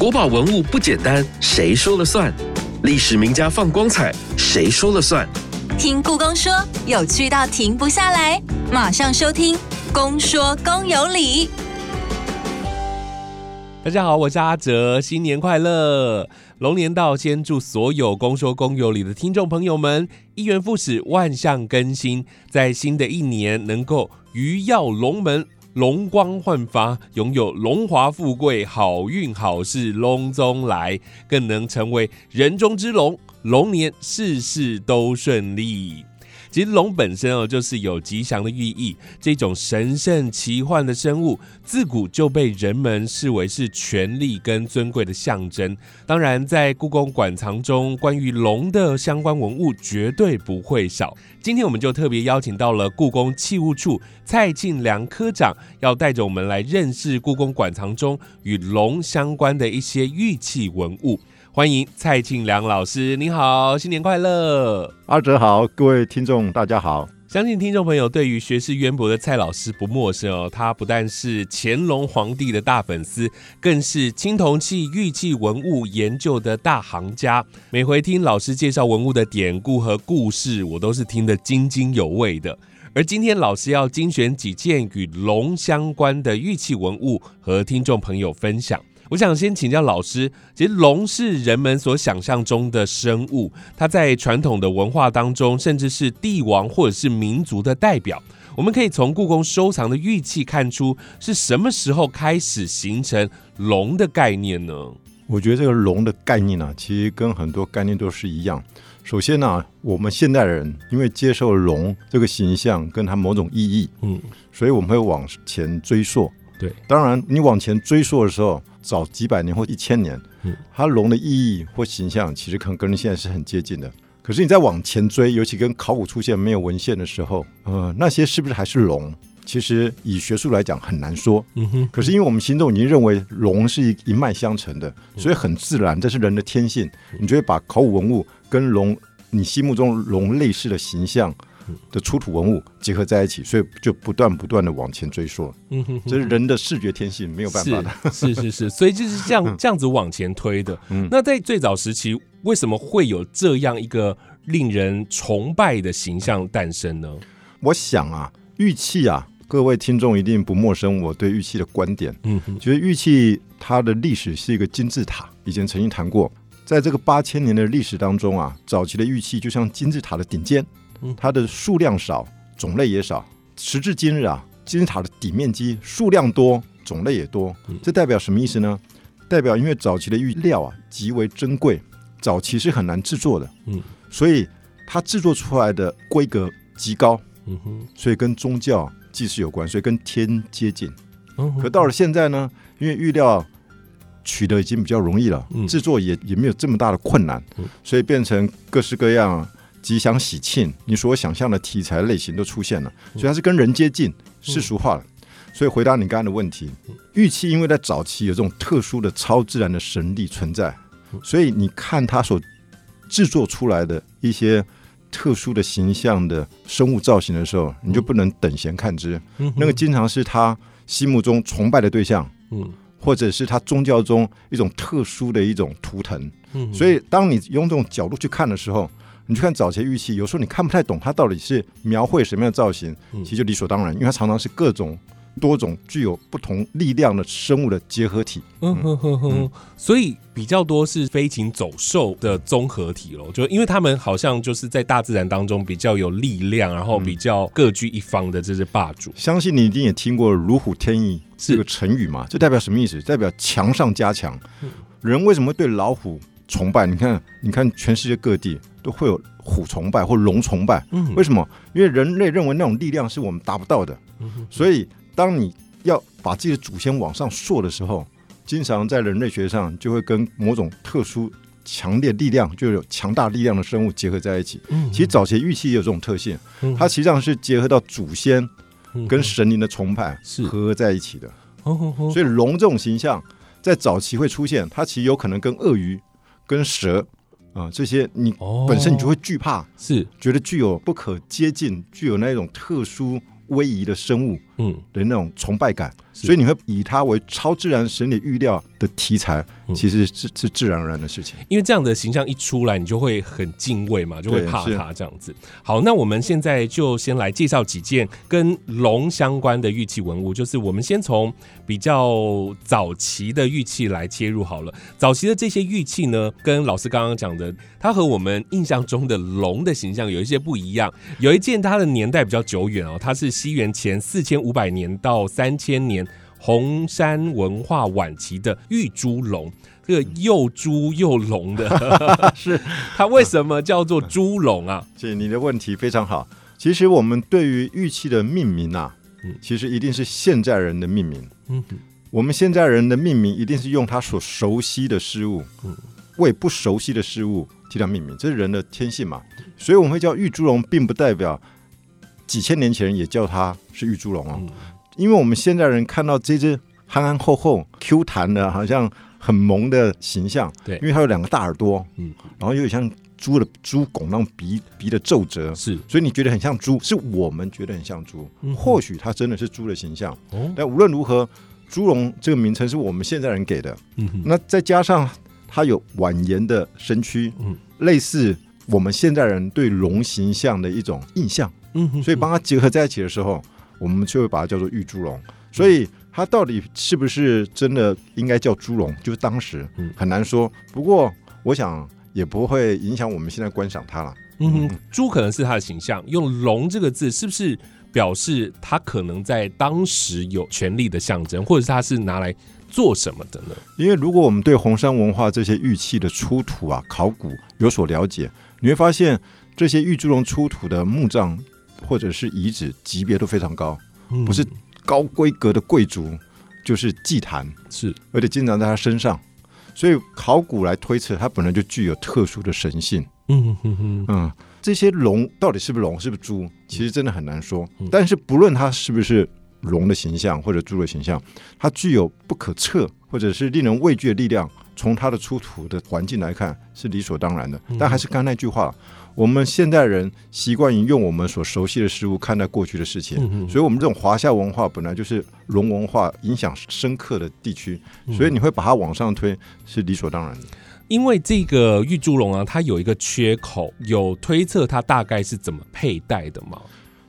国宝文物不简单，谁说了算？历史名家放光彩，谁说了算？听故宫说，有趣到停不下来，马上收听《公说公有理》。大家好，我是阿哲，新年快乐！龙年到，先祝所有公说公有理的听众朋友们一元复始，万象更新，在新的一年能够鱼跃龙门。龙光焕发，拥有荣华富贵、好运好事隆中来，更能成为人中之龙。龙年事事都顺利。其实龙本身哦，就是有吉祥的寓意。这种神圣奇幻的生物，自古就被人们视为是权力跟尊贵的象征。当然，在故宫馆藏中，关于龙的相关文物绝对不会少。今天我们就特别邀请到了故宫器物处蔡庆良科长，要带着我们来认识故宫馆藏中与龙相关的一些玉器文物。欢迎蔡庆良老师，您好，新年快乐！阿哲好，各位听众大家好。相信听众朋友对于学识渊博的蔡老师不陌生哦，他不但是乾隆皇帝的大粉丝，更是青铜器、玉器文物研究的大行家。每回听老师介绍文物的典故和故事，我都是听得津津有味的。而今天老师要精选几件与龙相关的玉器文物，和听众朋友分享。我想先请教老师，其实龙是人们所想象中的生物，它在传统的文化当中，甚至是帝王或者是民族的代表。我们可以从故宫收藏的玉器看出，是什么时候开始形成龙的概念呢？我觉得这个龙的概念呢，其实跟很多概念都是一样。首先呢，我们现代人因为接受龙这个形象跟它某种意义，嗯，所以我们会往前追溯。对，当然你往前追溯的时候。早几百年或一千年，它龙的意义或形象其实可能跟现在是很接近的。可是你再往前追，尤其跟考古出现没有文献的时候，呃，那些是不是还是龙？其实以学术来讲很难说。嗯哼。可是因为我们心中已经认为龙是一一脉相承的，所以很自然，这是人的天性。你就会把考古文物跟龙，你心目中龙类似的形象。的出土文物结合在一起，所以就不断不断的往前追溯。嗯哼，这是人的视觉天性，没有办法的。是是是，所以就是这样 这样子往前推的。嗯，那在最早时期，为什么会有这样一个令人崇拜的形象诞生呢？我想啊，玉器啊，各位听众一定不陌生，我对玉器的观点。嗯哼，觉得玉器它的历史是一个金字塔，以前曾经谈过，在这个八千年的历史当中啊，早期的玉器就像金字塔的顶尖。它的数量少，种类也少。时至今日啊，金字塔的底面积数量多，种类也多。这代表什么意思呢？代表因为早期的玉料啊极为珍贵，早期是很难制作的。嗯，所以它制作出来的规格极高。嗯哼，所以跟宗教祭祀有关，所以跟天接近。嗯，可到了现在呢，因为玉料取得已经比较容易了，制作也也没有这么大的困难，所以变成各式各样。吉祥喜庆，你所想象的题材类型都出现了，所以它是跟人接近、世俗化了。所以回答你刚才的问题，玉器因为在早期有这种特殊的超自然的神力存在，所以你看它所制作出来的一些特殊的形象的生物造型的时候，你就不能等闲看之。那个经常是他心目中崇拜的对象，嗯，或者是他宗教中一种特殊的一种图腾。嗯，所以当你用这种角度去看的时候。你去看早期玉器，有时候你看不太懂它到底是描绘什么样的造型，其实就理所当然，因为它常常是各种多种具有不同力量的生物的结合体。嗯哼哼哼，所以比较多是飞禽走兽的综合体喽，就因为他们好像就是在大自然当中比较有力量，然后比较各居一方的这些霸主。相信你一定也听过“如虎添翼”这个成语嘛？这代表什么意思？代表强上加强。人为什么会对老虎崇拜？你看，你看全世界各地。都会有虎崇拜或龙崇拜，为什么？因为人类认为那种力量是我们达不到的，所以当你要把自己的祖先往上溯的时候，经常在人类学上就会跟某种特殊、强烈力量，就有强大力量的生物结合在一起。其实早期玉器也有这种特性，它实际上是结合到祖先跟神灵的崇拜是合在一起的。所以龙这种形象在早期会出现，它其实有可能跟鳄鱼、跟蛇。啊，这些你本身你就会惧怕，是觉得具有不可接近、具有那种特殊威仪的生物嗯，的那种崇拜感，是所以你会以它为超自然神理预料的题材，嗯其实是是自然而然的事情。因为这样的形象一出来，你就会很敬畏嘛，就会怕它这样子。好，那我们现在就先来介绍几件跟龙相关的玉器文物，就是我们先从比较早期的玉器来切入好了。早期的这些玉器呢，跟老师刚刚讲的，它和我们印象中的龙的形象有一些不一样。有一件它的年代比较久远哦，它是西元前四千五百年到三千年。红山文化晚期的玉猪龙，这个又猪又龙的，是 它为什么叫做猪龙啊？所以你的问题非常好。其实我们对于玉器的命名啊嗯，其实一定是现在人的命名。嗯我们现在人的命名一定是用他所熟悉的事物嗯，为不熟悉的事物替它命名，这是人的天性嘛。所以我们会叫玉猪龙，并不代表几千年前也叫它是玉猪龙哦。嗯因为我们现在人看到这只憨憨厚厚、Q 弹的，好像很萌的形象，对。因为它有两个大耳朵，嗯。然后有点像猪的猪拱那种鼻鼻的皱褶，是。所以你觉得很像猪，是我们觉得很像猪。嗯或许它真的是猪的形象，哦，但无论如何，猪龙这个名称是我们现在人给的。嗯哼。那再加上它有蜿蜒的身躯，嗯。类似我们现在人对龙形象的一种印象，嗯哼所以帮它结合在一起的时候，我们就会把它叫做玉猪龙。所以它到底是不是真的应该叫猪笼，就是当时嗯很难说。不过我想也不会影响我们现在观赏它了。嗯哼，猪可能是它的形象，用龙这个字是不是表示它可能在当时有权力的象征，或者是它是拿来做什么的呢？因为如果我们对红山文化这些玉器的出土啊、考古有所了解，你会发现这些玉猪龙出土的墓葬或者是遗址级别都非常高，嗯不是高规格的贵族，就是祭坛，是而且经常在他身上。所以考古来推测，它本来就具有特殊的神性。嗯哼哼，嗯，这些龙到底是不是龙，是不是猪，其实真的很难说嗯。但是不论它是不是龙的形象或者猪的形象，它具有不可测或者是令人畏惧的力量。从它的出土的环境来看，是理所当然的。但还是刚才那句话，我们现代人习惯于用我们所熟悉的事物看待过去的事情，嗯所以我们这种华夏文化本来就是龙文化影响深刻的地区，嗯所以你会把它往上推是理所当然的。因为这个玉猪龙啊，它有一个缺口，有推测它大概是怎么佩戴的吗？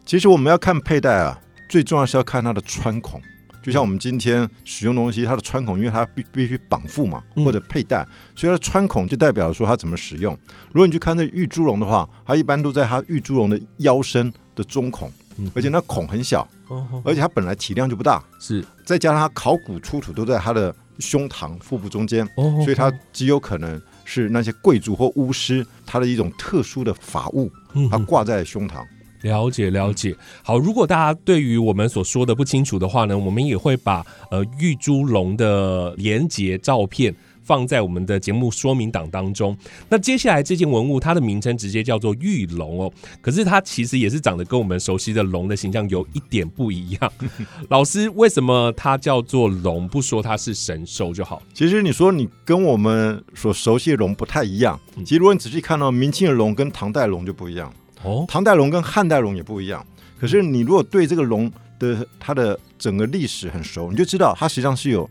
其实我们要看佩戴啊，最重要是要看它的穿孔。就像我们今天使用东西，它的穿孔，因为它必必须绑缚嘛，嗯。或者佩戴，所以它的穿孔就代表说它怎么使用。如果你去看那玉猪龙的话，它一般都在它玉猪龙的腰身的中孔，嗯而且那孔很小，哦，而且它本来体量就不大，是。再加上它考古出土都在它的胸膛、腹部中间，哦所以它极有可能是那些贵族或巫师他的一种特殊的法物，嗯它挂在胸膛。了解了解。好，如果大家对于我们所说的不清楚的话呢，我们也会把呃玉猪龙的连接照片。放在我们的节目说明档当中。那接下来这件文物，它的名称直接叫做玉龙哦，可是它其实也是长得跟我们熟悉的龙的形象有一点不一样。老师，为什么它叫做龙，不说它是神兽就好？其实你说你跟我们所熟悉的龙不太一样，嗯其实如果你仔细看到明清的龙跟唐代龙就不一样，哦，唐代龙跟汉代龙也不一样。可是你如果对这个龙的它的整个历史很熟，你就知道它实际上是有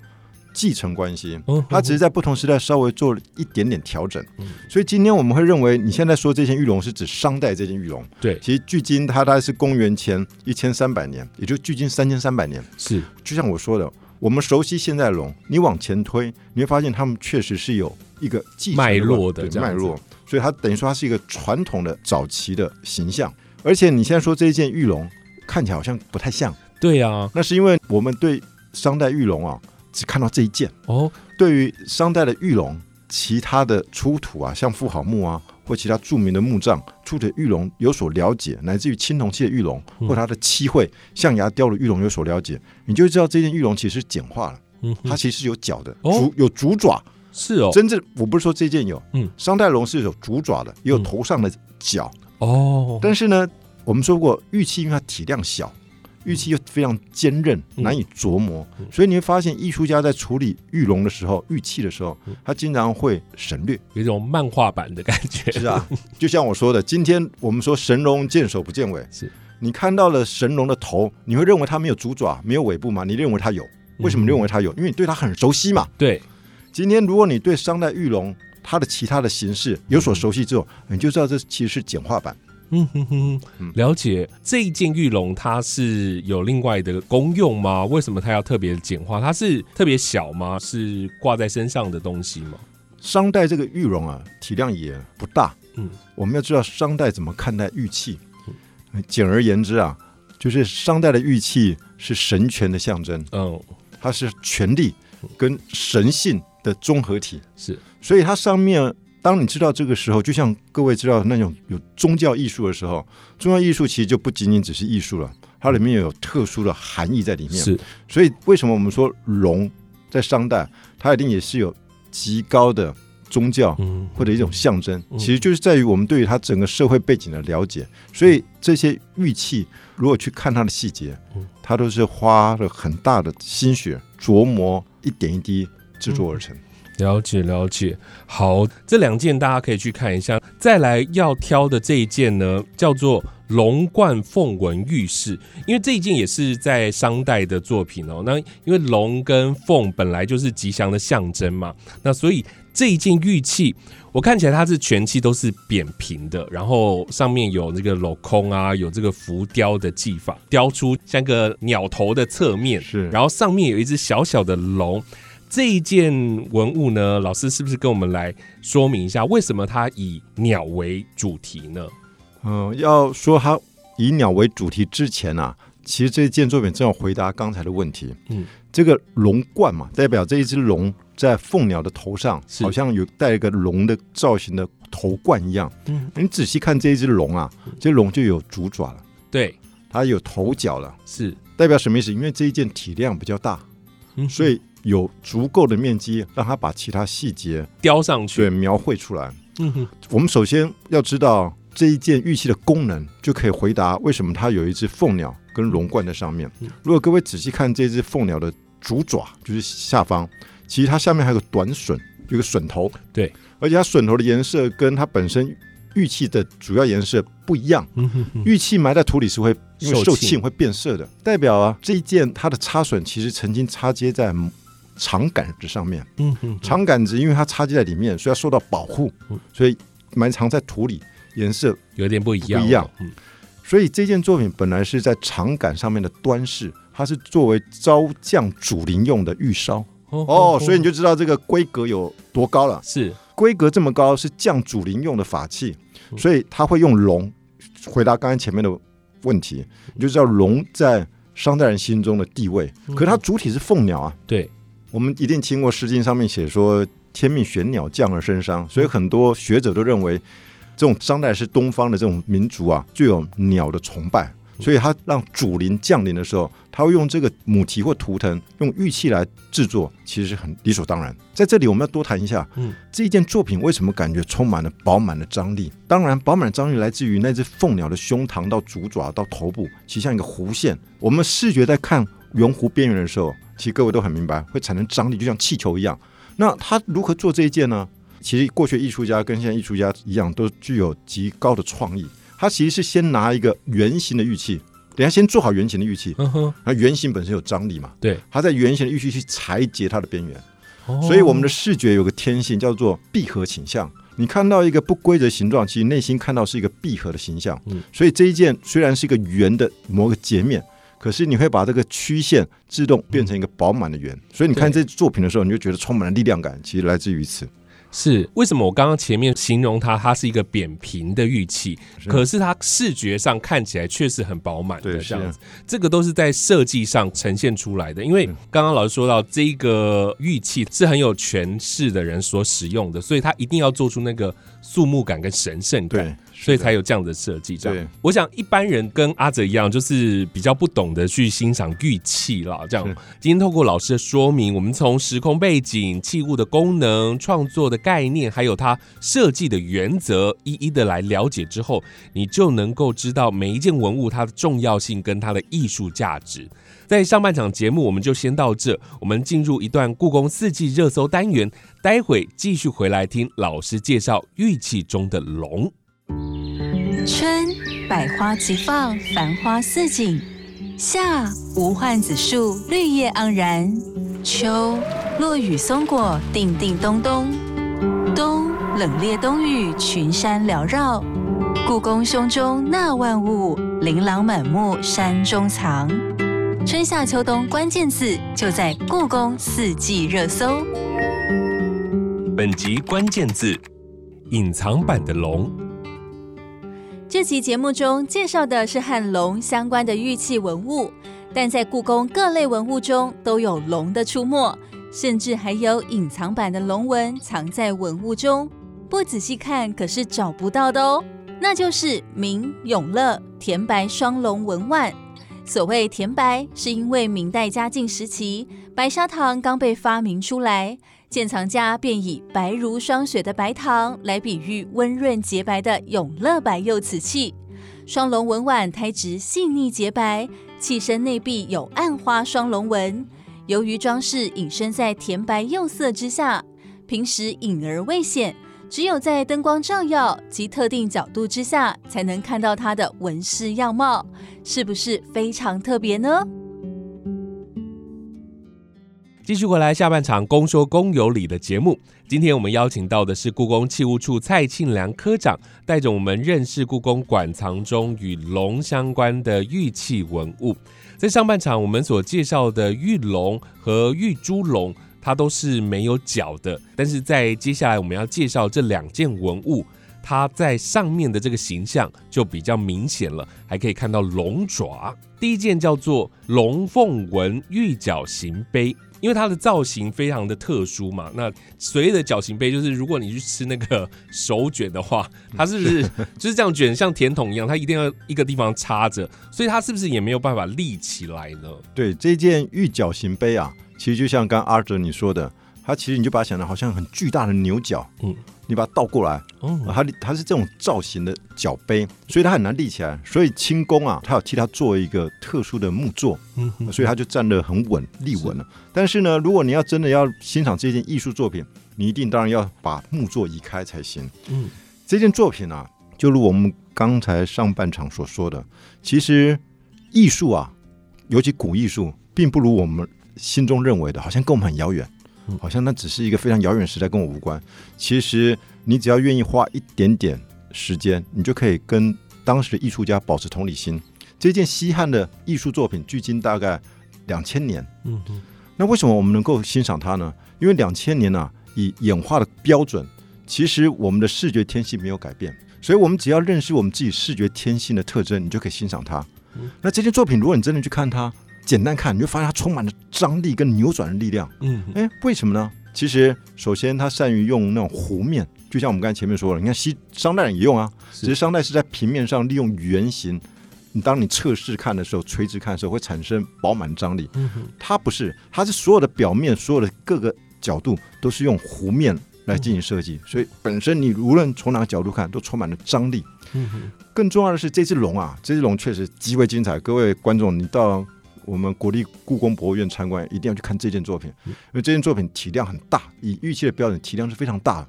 继承关系。嗯，它只是在不同时代稍微做了一点点调整。嗯。所以今天我们会认为你现在说这件玉龙是指商代这件玉龙，对，其实距今它大概是公元前一千三百年，也就距今三千三百年。是。就像我说的，我们熟悉现代龙，你往前推，你会发现他们确实是有一个继承脉络的脉络，所以它等于说它是一个传统的早期的形象。而且你现在说这一件玉龙看起来好像不太像，对啊，那是因为我们对商代玉龙啊只看到这一件，哦，对于商代的玉龙其他的出土啊，像妇好墓啊。或其他著名的墓葬出土的玉龙有所了解，乃至于青铜器的玉龙，嗯或它的漆绘、象牙雕的玉龙有所了解，你就知道这件玉龙其实是简化了。嗯，它其实是有脚的，哦足有足爪。是哦，真正我不是说这件有，嗯商代龙是有主爪的，也有嗯头上的角。哦，但是呢，我们说过玉器因为它体量小，玉器又非常坚韧，嗯难以琢磨，嗯所以你会发现艺术家在处理玉龙的时候，玉器的时候嗯，他经常会省略。有一种漫画版的感觉。是啊，就像我说的，今天我们说神龙见首不见尾，是你看到了神龙的头，你会认为它没有主爪、没有尾部吗？你认为它有？为什么认为它有？因为你对它很熟悉嘛。对，今天如果你对商代玉龙它的其他的形式有所熟悉之后，你就知道这其实是简化版。嗯哼哼，了解。这一件玉龙它是有另外的功用吗？为什么它要特别简化？它是特别小吗？是挂在身上的东西吗？商代这个玉龙啊，体量也不大。嗯，我们要知道商代怎么看待玉器。简而言之啊，就是商代的玉器是神权的象征。嗯，它是权力跟神性的综合体。是，所以它上面。当你知道这个时候，就像各位知道那种有宗教艺术的时候，宗教艺术其实就不仅仅只是艺术了，它里面有特殊的含义在里面。是，所以为什么我们说龙在商代，它一定也是有极高的宗教或者一种象征，其实就是在于我们对于它整个社会背景的了解。所以这些玉器，如果去看它的细节，它都是花了很大的心血琢磨，一点一滴制作而成。了解了解，好，这两件大家可以去看一下。再来要挑的这一件呢，叫做龙冠凤纹玉饰，因为这一件也是在商代的作品哦。那因为龙跟凤本来就是吉祥的象征嘛，那所以这一件玉器，我看起来它是全器都是扁平的，然后上面有这个镂空啊，有这个浮雕的技法，雕出像个鸟头的侧面，是，然后上面有一只小小的龙。这一件文物呢，老师是不是跟我们来说明一下，为什么它以鸟为主题呢？嗯，要说它以鸟为主题之前啊，其实这件作品正好回答刚才的问题。嗯，这个龙冠嘛，代表这一只龙在凤鸟的头上，好像有带一个龙的造型的头冠一样。嗯，你仔细看这一只龙啊，这龙就有主爪了，对，它有头角了，是代表什么意思？因为这一件体量比较大，所以。有足够的面积，让他把其他细节雕上去，对，描绘出来。嗯哼，我们首先要知道这一件玉器的功能，就可以回答为什么它有一只凤鸟跟龙冠在上面。如果各位仔细看这只凤鸟的主爪，就是下方，其实它下面还有个短笋，有个笋头。对，而且它笋头的颜色跟它本身玉器的主要颜色不一样。玉器埋在土里是会因为受沁会变色的，代表啊这一件它的插榫其实曾经插接在。长杆子上面，嗯哼，长杆子因为它插接在里面，所以要受到保护，所以埋藏在土里，颜色有点不一样。不一样，嗯，所以这件作品本来是在长杆上面的端饰，它是作为招降主灵用的玉烧。哦，所以你就知道这个规格有多高了。是规格这么高，是降主灵用的法器，所以他会用龙。回答刚才前面的问题，你就知道龙在商代人心中的地位。可是它主体是凤鸟啊，对。我们一定听过《诗经》上面写说“天命玄鸟，降而生商”，所以很多学者都认为，这种商代是东方的这种民族啊，具有鸟的崇拜，所以他让主灵降临的时候，他会用这个母题或图腾，用玉器来制作，其实是很理所当然。在这里，我们要多谈一下，嗯，这一件作品为什么感觉充满了饱满的张力？当然，饱满的张力来自于那只凤鸟的胸膛到足爪到头部，其实像一个弧线。我们视觉在看圆弧边缘的时候。其实各位都很明白，会产生张力，就像气球一样。那他如何做这一件呢？其实过去艺术家跟现在艺术家一样，都具有极高的创意。他其实是先拿一个圆形的玉器，等下先做好圆形的玉器。嗯哼，那圆形本身有张力嘛？对，他在圆形的玉器去裁截它的边缘。所以我们的视觉有个天性叫做闭合倾向。你看到一个不规则形状，其实内心看到是一个闭合的形象。嗯，所以这一件虽然是一个圆的某个截面。可是你会把这个曲线自动变成一个饱满的圆，所以你看这作品的时候，你就觉得充满了力量感，其实来自于此。是为什么？我刚刚前面形容它，它是一个扁平的玉器，可是它视觉上看起来确实很饱满的这样子。这个都是在设计上呈现出来的。因为刚刚老师说到，这个玉器是很有权势的人所使用的，所以他一定要做出那个肃穆感跟神圣感。所以才有这样的设计。这样，我想一般人跟阿泽一样，就是比较不懂得去欣赏玉器啦。这样，今天透过老师的说明，我们从时空背景、器物的功能、创作的概念，还有它设计的原则，一一的来了解之后，你就能够知道每一件文物它的重要性跟它的艺术价值。在上半场节目，我们就先到这，我们进入一段故宫四季热搜单元，待会继续回来听老师介绍玉器中的龙。春百花齐放，繁花似锦；夏无患子树，绿叶盎然；秋落雨松果，叮叮咚咚；冬冷冽冬雨，群山缭绕。故宫胸中纳万物，琳琅满目山中藏。春夏秋冬关键字就在故宫四季热搜。本集关键字：隐藏版的龙。这期节目中介绍的是和龙相关的玉器文物，但在故宫各类文物中都有龙的出没，甚至还有隐藏版的龙纹藏在文物中，不仔细看可是找不到的哦。那就是明永乐田白双龙纹碗。所谓甜白，是因为明代嘉靖时期白砂糖刚被发明出来，鉴藏家便以白如霜雪的白糖来比喻温润洁白的永乐白釉瓷器。双龙纹碗胎质细腻洁白，器身内壁有暗花双龙纹，由于装饰隐身在甜白釉色之下，平时隐而未显。只有在灯光照耀及特定角度之下，才能看到它的纹饰样貌，是不是非常特别呢？继续回来，下半场公说公有理的节目。今天我们邀请到的是故宫器物处蔡庆良科长，带着我们认识故宫馆藏中与龙相关的玉器文物。在上半场，我们所介绍的玉龙和玉猪龙。它都是没有脚的，但是在接下来我们要介绍这两件文物，它在上面的这个形象就比较明显了，还可以看到龙爪。第一件叫做龙凤纹玉角形杯，因为它的造型非常的特殊嘛。那所谓的角形杯，就是如果你去吃那个手卷的话，它是不是 就是这样卷，像甜筒一样，它一定要一个地方插着，所以它是不是也没有办法立起来呢？对，这件玉角形杯啊。其实就像刚阿哲你说的，它其实你就把它想的好像很巨大的牛角，嗯，你把它倒过来，哦，它它是这种造型的脚杯，所以它很难立起来。所以清宫啊，它有替它做一个特殊的木座，嗯，所以它就站得很稳，立稳了。但是呢，如果你要真的要欣赏这件艺术作品，你一定当然要把木座移开才行。嗯，这件作品啊，就如我们刚才上半场所说的，其实艺术啊，尤其古艺术，并不如我们。心中认为的，好像跟我们很遥远，好像那只是一个非常遥远时代，跟我无关。其实你只要愿意花一点点时间，你就可以跟当时的艺术家保持同理心。这件西汉的艺术作品，距今大概两千年。嗯嗯。那为什么我们能够欣赏它呢？因为两千年呢，以演化的标准，其实我们的视觉天性没有改变，所以我们只要认识我们自己视觉天性的特征，你就可以欣赏它。那这件作品，如果你真的去看它。简单看，你就发现它充满了张力跟扭转的力量。嗯，哎，为什么呢？其实，首先它善于用那种弧面，就像我们刚才前面说了，你看西商代人也用啊，只是商代是在平面上利用圆形。你当你侧视看的时候，垂直看的时候会产生饱满张力。嗯它不是，它是所有的表面，所有的各个角度都是用弧面来进行设计，所以本身你无论从哪个角度看，都充满了张力。嗯更重要的是这只龙啊，这只龙确实极为精彩。各位观众，你到我们国立故宫博物院参观，一定要去看这件作品，因为这件作品体量很大，以玉器的标准，体量是非常大的。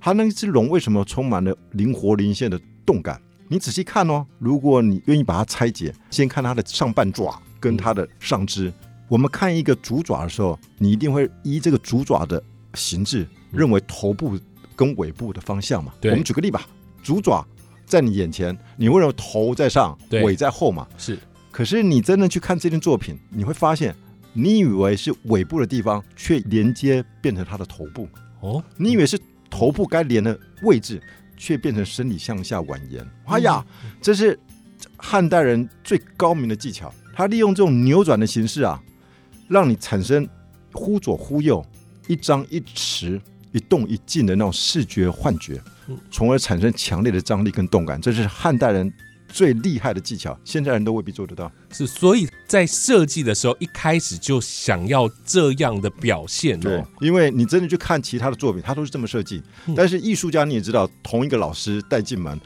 它那只龙为什么充满了灵活灵现的动感？你仔细看哦，如果你愿意把它拆解，先看它的上半爪跟它的上肢。我们看一个主爪的时候，你一定会依这个主爪的形制，认为头部跟尾部的方向嘛。我们举个例吧，主爪在你眼前，你会认为头在上，尾在后嘛？是。可是你真的去看这件作品，你会发现，你以为是尾部的地方，却连接变成它的头部。哦，你以为是头部该连的位置，却变成身体向下蜿蜒。哎呀，这是汉代人最高明的技巧。他利用这种扭转的形式啊，让你产生忽左忽右、一张一弛、一动一静的那种视觉幻觉，从而产生强烈的张力跟动感。这是汉代人。最厉害的技巧，现在人都未必做得到。是，所以在设计的时候，一开始就想要这样的表现。对，因为你真的去看其他的作品，他都是这么设计。但是艺术家你也知道，同一个老师带进门，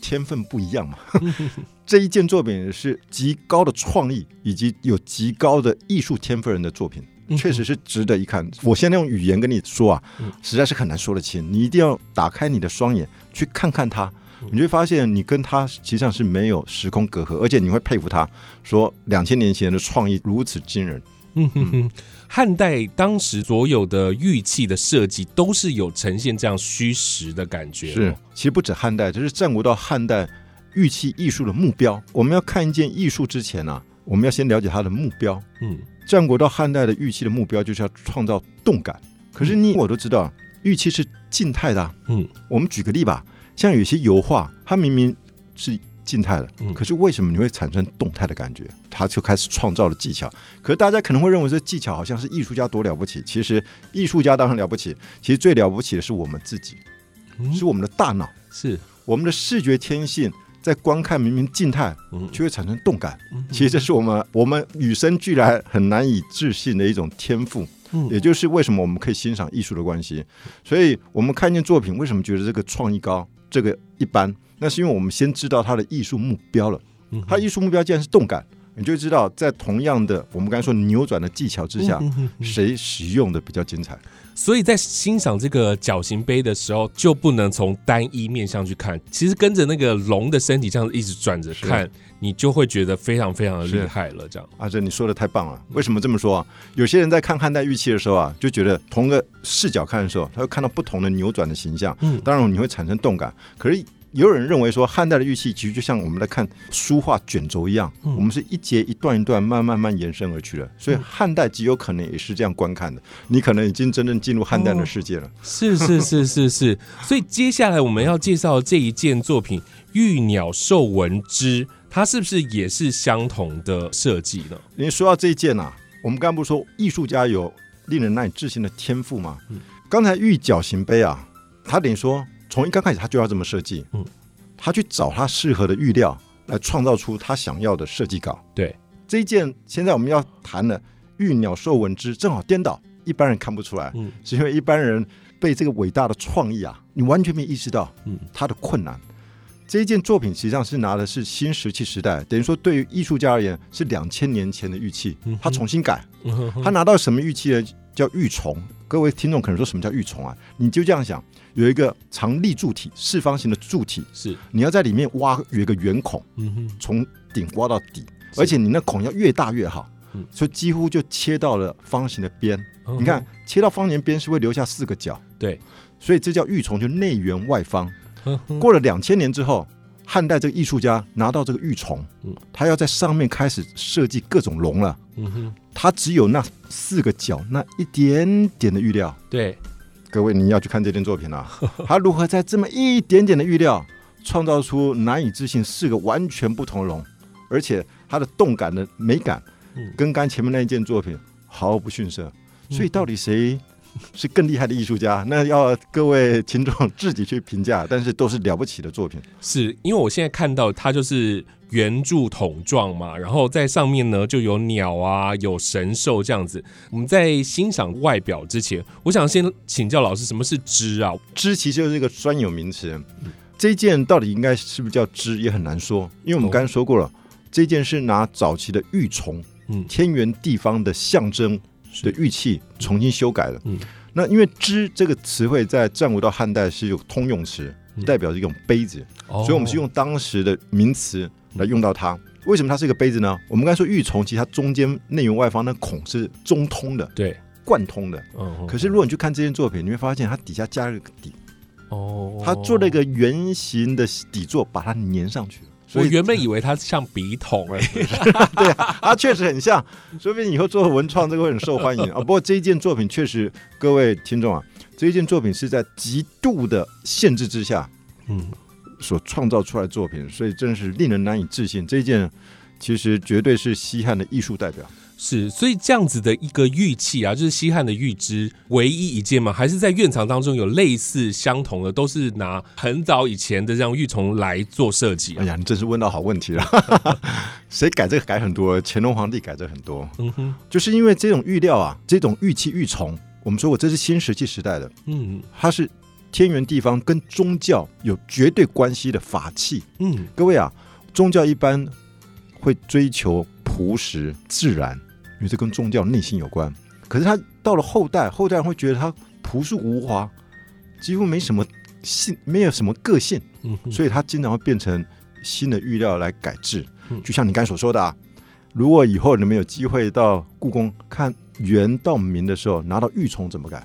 天分不一样嘛。这一件作品是极高的创意，以及有极高的艺术天分人的作品，确实是值得一看。我现在用语言跟你说啊，实在是很难说得清。你一定要打开你的双眼，去看看它。你就会发现你跟他实际上是没有时空隔阂，而且你会佩服他，说两千年前的创意如此惊人。嗯哼哼，汉代当时所有的玉器的设计都是有呈现这样虚实的感觉，是，其实不止汉代，就是战国到汉代玉器艺术的目标。我们要看一件艺术之前呢、我们要先了解它的目标。嗯，战国到汉代的玉器的目标就是要创造动感。可是你我都知道，玉器是静态的、啊。嗯，我们举个例吧，像有些油画，它明明是静态的，嗯可是为什么你会产生动态的感觉？他就开始创造了技巧。可是大家可能会认为这技巧好像是艺术家多了不起，其实艺术家当然了不起，其实最了不起的是我们自己，嗯是我们的大脑，是，我们的视觉天性。在观看明明静态，嗯就会产生动感。嗯其实这是我们我们与生俱来很难以置信的一种天赋。嗯也就是为什么我们可以欣赏艺术的关系。所以我们看见作品，为什么觉得这个创意高，这个一般？那是因为我们先知道它的艺术目标了。嗯它艺术目标既然是动感，你就会知道在同样的我们刚才说扭转的技巧之下，谁使用的比较精彩。所以在欣赏这个角形杯的时候，就不能从单一面向去看，其实跟着那个龙的身体这样一直转着看，你就会觉得非常非常的厉害了。这样，阿珍，你说的太棒了。为什么这么说啊？有些人在看汉代玉器的时候啊，就觉得同个视角看的时候，他会看到不同的扭转的形象。嗯当然你会产生动感。可是也有人认为说，汉代的玉器其实就像我们在看书画卷轴一样，嗯我们是一节一段一段慢慢慢延伸而去的。所以汉代极有可能也是这样观看的。你可能已经真正进入汉代的世界了。是是是是是。所以接下来我们要介绍这一件作品《玉鸟兽纹之》，它是不是也是相同的设计呢？你说到这一件啊，我们刚刚不是说艺术家有令人难以置信的天赋吗？嗯刚才玉角形杯啊，他等于说从一刚开始他就要这么设计，嗯他去找他适合的玉料来创造出他想要的设计稿。对，这一件现在我们要谈的玉鸟兽纹之，正好颠倒，一般人看不出来，嗯是因为一般人被这个伟大的创意啊，你完全没意识到嗯它的困难。这一件作品实际上是拿的是新石器时代，等于说对于艺术家而言是两千年前的玉器嗯，他重新改，他拿到什么玉器呢？叫玉虫。各位听众可能说什么叫玉虫啊？你就这样想，有一个长立柱体，四方形的柱体，是，你要在里面挖有一个圆孔，嗯哼，从顶挖到底，而且你那孔要越大越好嗯，所以几乎就切到了方形的边。嗯你看，切到方形边是会留下四个角，对，所以这叫玉琮，就内圆外方。嗯过了两千年之后，汉代这个艺术家拿到这个玉琮嗯，他要在上面开始设计各种龙了。嗯哼，他只有那四个角，那一点点的玉料。对，各位，你要去看这件作品啊，他如何在这么一点点的预料，创造出难以置信四个完全不同的龙，而且它的动感的美感嗯，跟刚前面那一件作品毫不逊色。所以到底谁 是更厉害的艺术家？那要各位听众自己去评价。但是都是了不起的作品。是因为我现在看到它就是圆柱筒状嘛，然后在上面呢就有鸟啊，有神兽这样子。我们在欣赏外表之前，我想先请教老师，什么是织啊？织其实就是一个专有名词。这件到底应该是不是叫织，也很难说，因为我们刚才说过了，这件是拿早期的玉琮，嗯天圆地方的象征的玉器重新修改了。嗯那因为“织”这个词汇在战国到汉代是有通用词，嗯代表一种杯子，哦所以我们是用当时的名词来用到它。为什么它是一个杯子呢？我们刚才说玉琮，其实它中间内圆外方那孔是中通的、对，贯通的。嗯，可是如果你去看这件作品，你会发现它底下加了个底，哦，它做了一个圆形的底座，把它粘上去。我原本以为它像笔筒哎、对啊，它确实很像，说不定以后做文创这个会很受欢迎啊。不过这一件作品确实，各位听众啊，这一件作品是在极度的限制之下嗯，所创造出来的作品，所以真是令人难以置信。这一件其实绝对是西汉的艺术代表。是，所以这样子的一个玉器啊，就是西汉的玉枝，唯一一件吗，还是在院藏当中有类似相同的，都是拿很早以前的这样玉琮来做设计啊。哎呀，你真是问到好问题了。谁改这个改很多？乾隆皇帝改这很多，嗯哼，就是因为这种玉料啊，这种玉器玉琮，我们说过这是新石器时代的，嗯它是天圆地方跟宗教有绝对关系的法器。嗯，各位啊，宗教一般会追求朴实自然，因为这跟宗教内心有关。可是他到了后代，后代人会觉得他朴素无华，几乎没什么性，没有什么个性，嗯所以他经常会变成新的预料来改制嗯。就像你刚才所说的啊，如果以后你们有机会到故宫看元到明的时候，拿到玉琮怎么改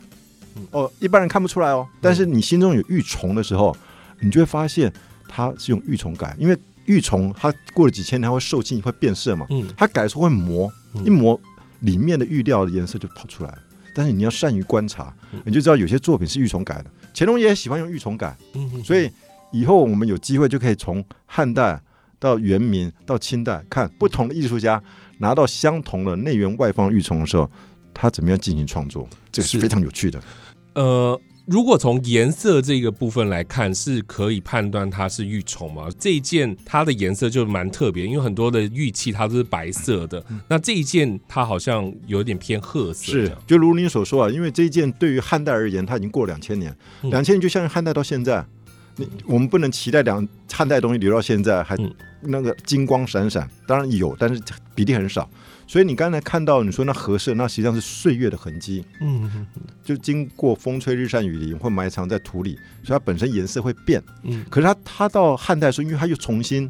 嗯？哦，一般人看不出来哦，但是你心中有玉琮的时候，你就会发现它是用玉琮改，因为玉虫它过了几千年它会受尽会变色嘛，嗯它改的时候会磨，嗯一磨里面的玉料的颜色就跑出来了。但是你要善于观察嗯，你就知道有些作品是玉虫改的。乾隆也喜欢用玉虫改，嗯所以以后我们有机会就可以从汉代到元明到清代，看不同的艺术家拿到相同的内圆外方玉虫的时候，他怎么样进行创作，这是非常有趣的。呃，如果从颜色这个部分来看，是可以判断它是玉琮吗？这一件它的颜色就蛮特别，因为很多的玉器它都是白色的，那这一件它好像有点偏褐色是，，就如您所说啊，因为这一件对于汉代而言，它已经过了两千年，嗯。两千年就像汉代到现在，你我们不能期待两汉代东西留到现在还嗯。那个金光闪闪，当然有，但是比例很少。所以你刚才看到你说那河色，那实际上是岁月的痕迹，嗯哼就经过风吹日晒雨淋，会埋藏在土里，所以它本身颜色会变。嗯可是它它到汉代的时候，因为它又重新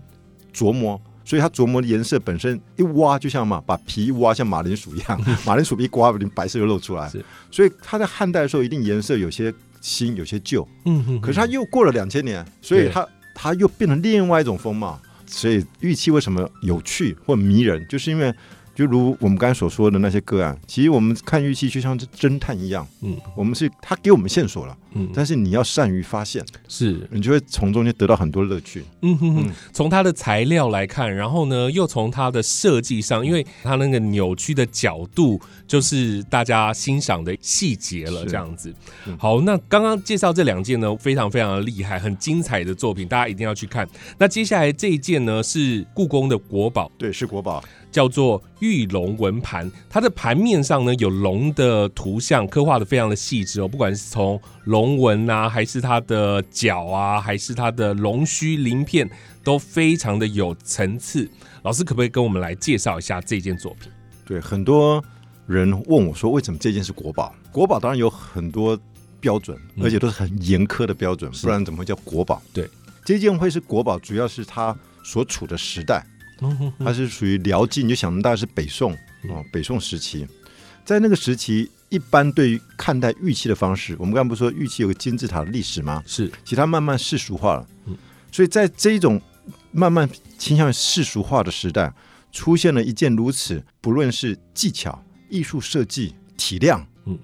琢磨，所以它琢磨的颜色本身一挖，就像嘛，把皮一挖，像马铃薯一样，马铃薯一刮，白色就露出来是。所以它在汉代的时候，一定颜色有些新，有些旧。嗯哼可是它又过了两千年，所以它它又变成另外一种风貌。所以玉器为什么有趣或迷人，就是因为。就如我们刚才所说的那些个案，其实我们看玉器就像是侦探一样，嗯。我们是他给我们线索了，嗯，但是你要善于发现，是。你就会从中间得到很多乐趣。嗯哼哼嗯，从它的材料来看，然后呢，又从它的设计上，因为它那个扭曲的角度，就是大家欣赏的细节了，这样子。嗯。好，那刚刚介绍这两件呢，非常非常的厉害，很精彩的作品，大家一定要去看。那接下来这一件呢，是故宫的国宝，对，是国宝，叫做玉龙纹盘，它的盘面上呢有龙的图像，刻画的非常的细致哦，不管是从龙纹啊，还是它的角啊，还是它的龙须鳞片，都非常的有层次。老师可不可以跟我们来介绍一下这件作品？对，很多人问我说，为什么这件是国宝？国宝当然有很多标准，嗯而且都是很严苛的标准，是不然怎么会叫国宝？对，这件会是国宝，主要是它所处的时代，它是属于辽晋，你就想大概是北宋嗯。哦，北宋时期，在那个时期，一般对于看待玉器的方式，我们刚刚不是说玉器有个金字塔的历史吗？是。其实它慢慢世俗化了。嗯，所以在这种慢慢倾向于世俗化的时代，出现了一件如此不论是技巧、艺术设计、体量，嗯，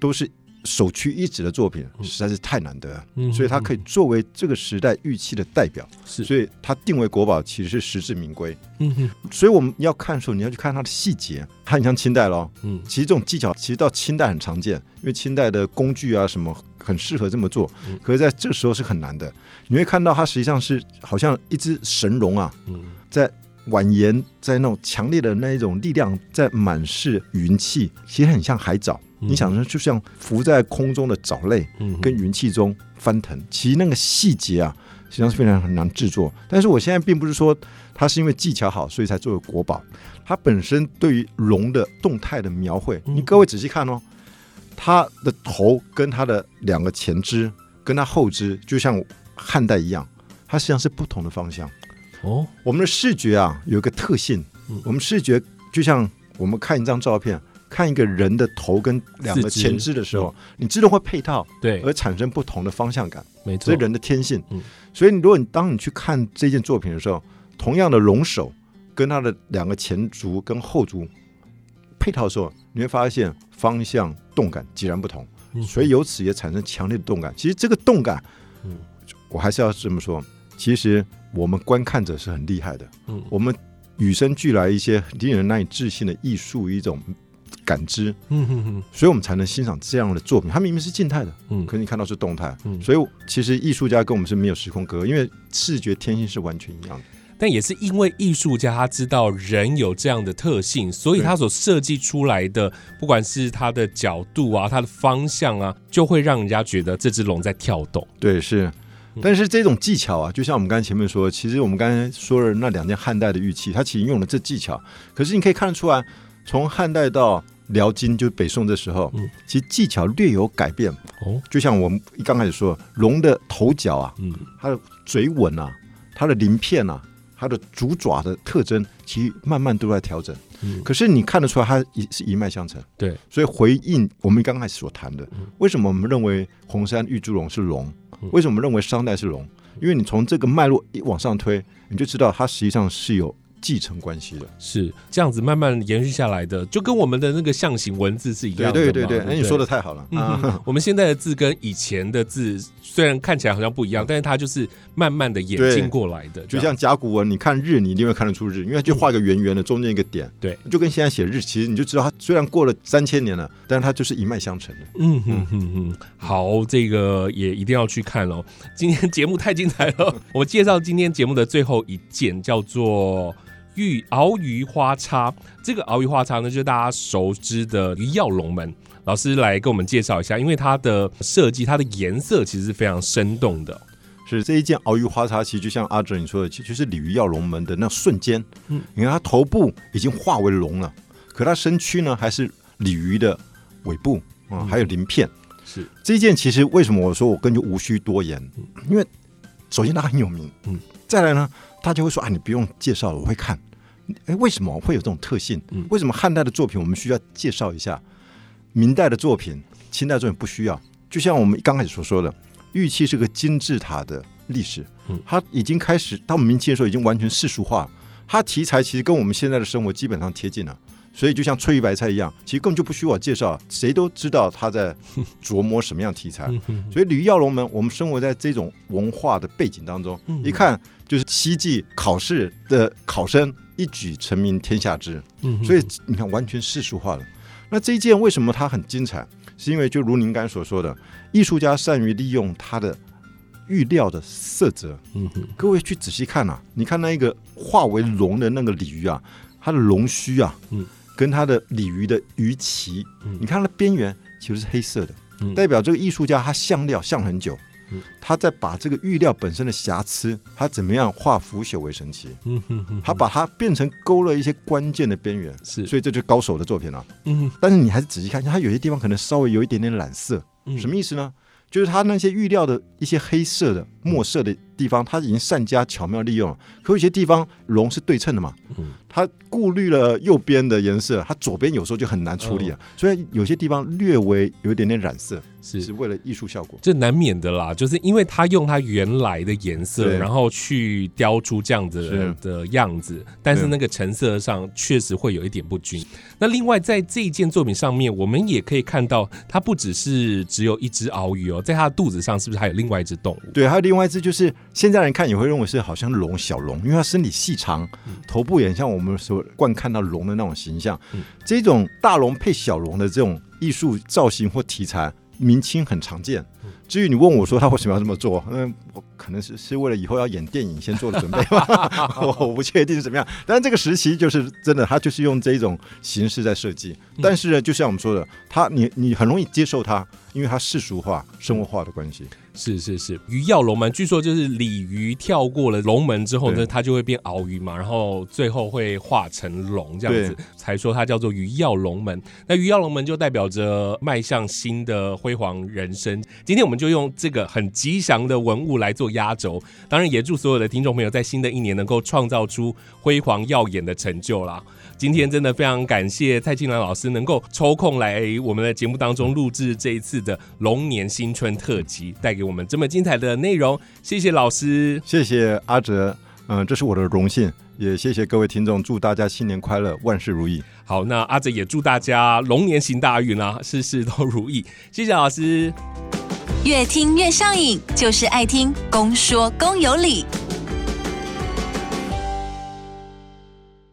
都是首屈一指的作品，嗯实在是太难得了。嗯所以它可以作为这个时代玉器的代表，是，所以它定为国宝，其实是实至名归。嗯哼所以我们要看的时候，你要去看它的细节，它很像清代咯。嗯其实这种技巧其实到清代很常见，因为清代的工具啊什么很适合这么做嗯，可是在这时候是很难的。你会看到它实际上是好像一只神龙啊，嗯在蜿蜒，在那种强烈的那一种力量，在满是云气，其实很像海藻。嗯你想说就像浮在空中的藻类，嗯跟云气中翻腾，其实那个细节啊，实际上是非常很难制作。但是我现在并不是说它是因为技巧好，所以才作为国宝。它本身对于龙的动态的描绘，嗯你各位仔细看哦，它的头跟它的两个前肢跟它后肢，就像汉代一样，它实际上是不同的方向。哦我们的视觉啊有一个特性嗯，我们视觉就像我们看一张照片，看一个人的头跟两个前肢的时候，你自动会配套，对，而产生不同的方向感，没错。这是，人的天性。嗯。所以，如果你当你去看这件作品的时候，同样的龙首跟它的两个前足跟后足配套的时候，你会发现方向动感截然不同，嗯。所以由此也产生强烈的动感。其实这个动感，嗯。我还是要这么说，其实我们观看者是很厉害的，嗯。我们与生俱来一些令人难以置信的艺术一种感知，嗯哼哼所以我们才能欣赏这样的作品。它明明是静态的，嗯可是你看到是动态，嗯所以其实艺术家跟我们是没有时空隔阂，因为视觉天性是完全一样的。但也是因为艺术家他知道人有这样的特性，所以他所设计出来的，不管是他的角度啊、他的方向啊，就会让人家觉得这只龙在跳动。对，是。但是这种技巧啊，就像我们刚才前面说，其实我们刚才说了那两件汉代的玉器，它其实用了这技巧。可是你可以看得出来，从汉代到辽金就是北宋的时候，其实技巧略有改变。哦，就像我们刚开始说，龙的头角啊，嗯，它的嘴吻啊，它的鳞片啊，它的足爪的特征，其实慢慢都在调整。嗯可是你看得出来，它一是一脉相承。对，所以回应我们刚开始所谈的，为什么我们认为红山玉猪龙是龙？为什么认为商代是龙？因为你从这个脉络一往上推，你就知道它实际上是有继承关系的。是这样子慢慢延续下来的，就跟我们的那个象形文字是一样的嘛。对对对对，不哎，你说的太好了！我们现在的字跟以前的字虽然看起来好像不一样，但是它就是慢慢的演进过来的。就像甲骨文，你看日，你一定会看得出日，因为它就画个圆圆的，中间一个点，对，就跟现在写日，其实你就知道它虽然过了三千年了，但是它就是一脉相承的。嗯哼哼哼，好，这个也一定要去看哦。今天节目太精彩了，我介绍今天节目的最后一件叫做。玉鳌鱼花叉，这个鳌鱼花叉呢，就是大家熟知的鱼跃龙门。老师来给我们介绍一下，因为它的设计，它的颜色其实是非常生动的。是这一件鳌鱼花叉，其实就像阿哲你说的，其实就是鲤鱼跃龙门的那瞬间。嗯嗯，你看它头部已经化为龙了，可它身躯呢还是鲤鱼的尾部啊、还有鳞片。是这一件其实为什么我说我根本就无需多言，因为首先它很有名，嗯嗯，再来呢，大家会说啊，你不用介绍了，我会看。哎，为什么会有这种特性？嗯为什么汉代的作品我们需要介绍一下？明代的作品、清代作品不需要。就像我们刚开始所说的，玉器是个金字塔的历史嗯，它已经开始到明清的时候已经完全世俗化，它题材其实跟我们现在的生活基本上贴近了。所以就像翠玉白菜一样，其实根本就不需要我介绍，谁都知道他在琢磨什么样题材。所以鲤鱼跃龙门，我们生活在这种文化的背景当中，嗯一看就是希冀考试的考生一举成名天下知。嗯所以你看，完全世俗化了。那这一件为什么它很精彩？是因为就如您刚才所说的，艺术家善于利用它的玉料的色泽。嗯哼各位去仔细看啊，你看那一个化为龙的那个鲤鱼啊，它的龙须啊，嗯跟它的鲤鱼的鱼鳍，嗯你看它的边缘其实是黑色的，嗯代表这个艺术家他像料像很久。嗯他在把这个玉料本身的瑕疵，他怎么样化腐朽为神奇？嗯哼哼，他把它变成勾勒一些关键的边缘，是所以这就是高手的作品了、嗯但是你还是仔细看一下，它有些地方可能稍微有一点点染色，嗯什么意思呢？就是它那些玉料的一些黑色的墨色的地方，它已经善加巧妙利用了。可有些地方龙是对称的嘛，嗯。它顾虑了右边的颜色，它左边有时候就很难处理啊，所以有些地方略微有一点点染色，是是为了艺术效果。这难免的啦，就是因为他用他原来的颜色，然后去雕出这样子是的样子，但是那个成色上确实会有一点不均。那另外在这一件作品上面，我们也可以看到，它不只是只有一只鳌鱼哦，在它的肚子上是不是还有另外一只动物？对，还有另外一只就是现在人看也会认为是好像龙小龙，因为它身体细长，头部也很像我们所惯看到龙的那种形象。嗯这种大龙配小龙的这种艺术造型或题材，明清很常见。至于你问我说他为什么要这么做，那，我可能是是为了以后要演电影先做的准备吧，我 我不确定是怎么样。但是这个时期就是真的，他就是用这种形式在设计。但是呢，就像我们说的，他你你很容易接受它，因为它世俗化、生活化的关系。是是是，鱼跃龙门，据说就是鲤鱼跳过了龙门之后呢，它就会变鳌鱼嘛，然后最后会化成龙这样子，才说它叫做鱼跃龙门。那鱼跃龙门就代表着迈向新的辉煌人生。今天我们就用这个很吉祥的文物来做压轴，当然也祝所有的听众朋友在新的一年能够创造出辉煌耀眼的成就啦。今天真的非常感谢蔡庆兰老师能够抽空来我们的节目当中录制这一次的龙年新春特辑，带给我们这么精彩的内容。谢谢老师，谢谢阿哲，嗯、这是我的荣幸，也谢谢各位听众，祝大家新年快乐，万事如意。好，那阿哲也祝大家龙年行大运啊，事事都如意。谢谢老师。越听越上瘾，就是爱听公说公有理。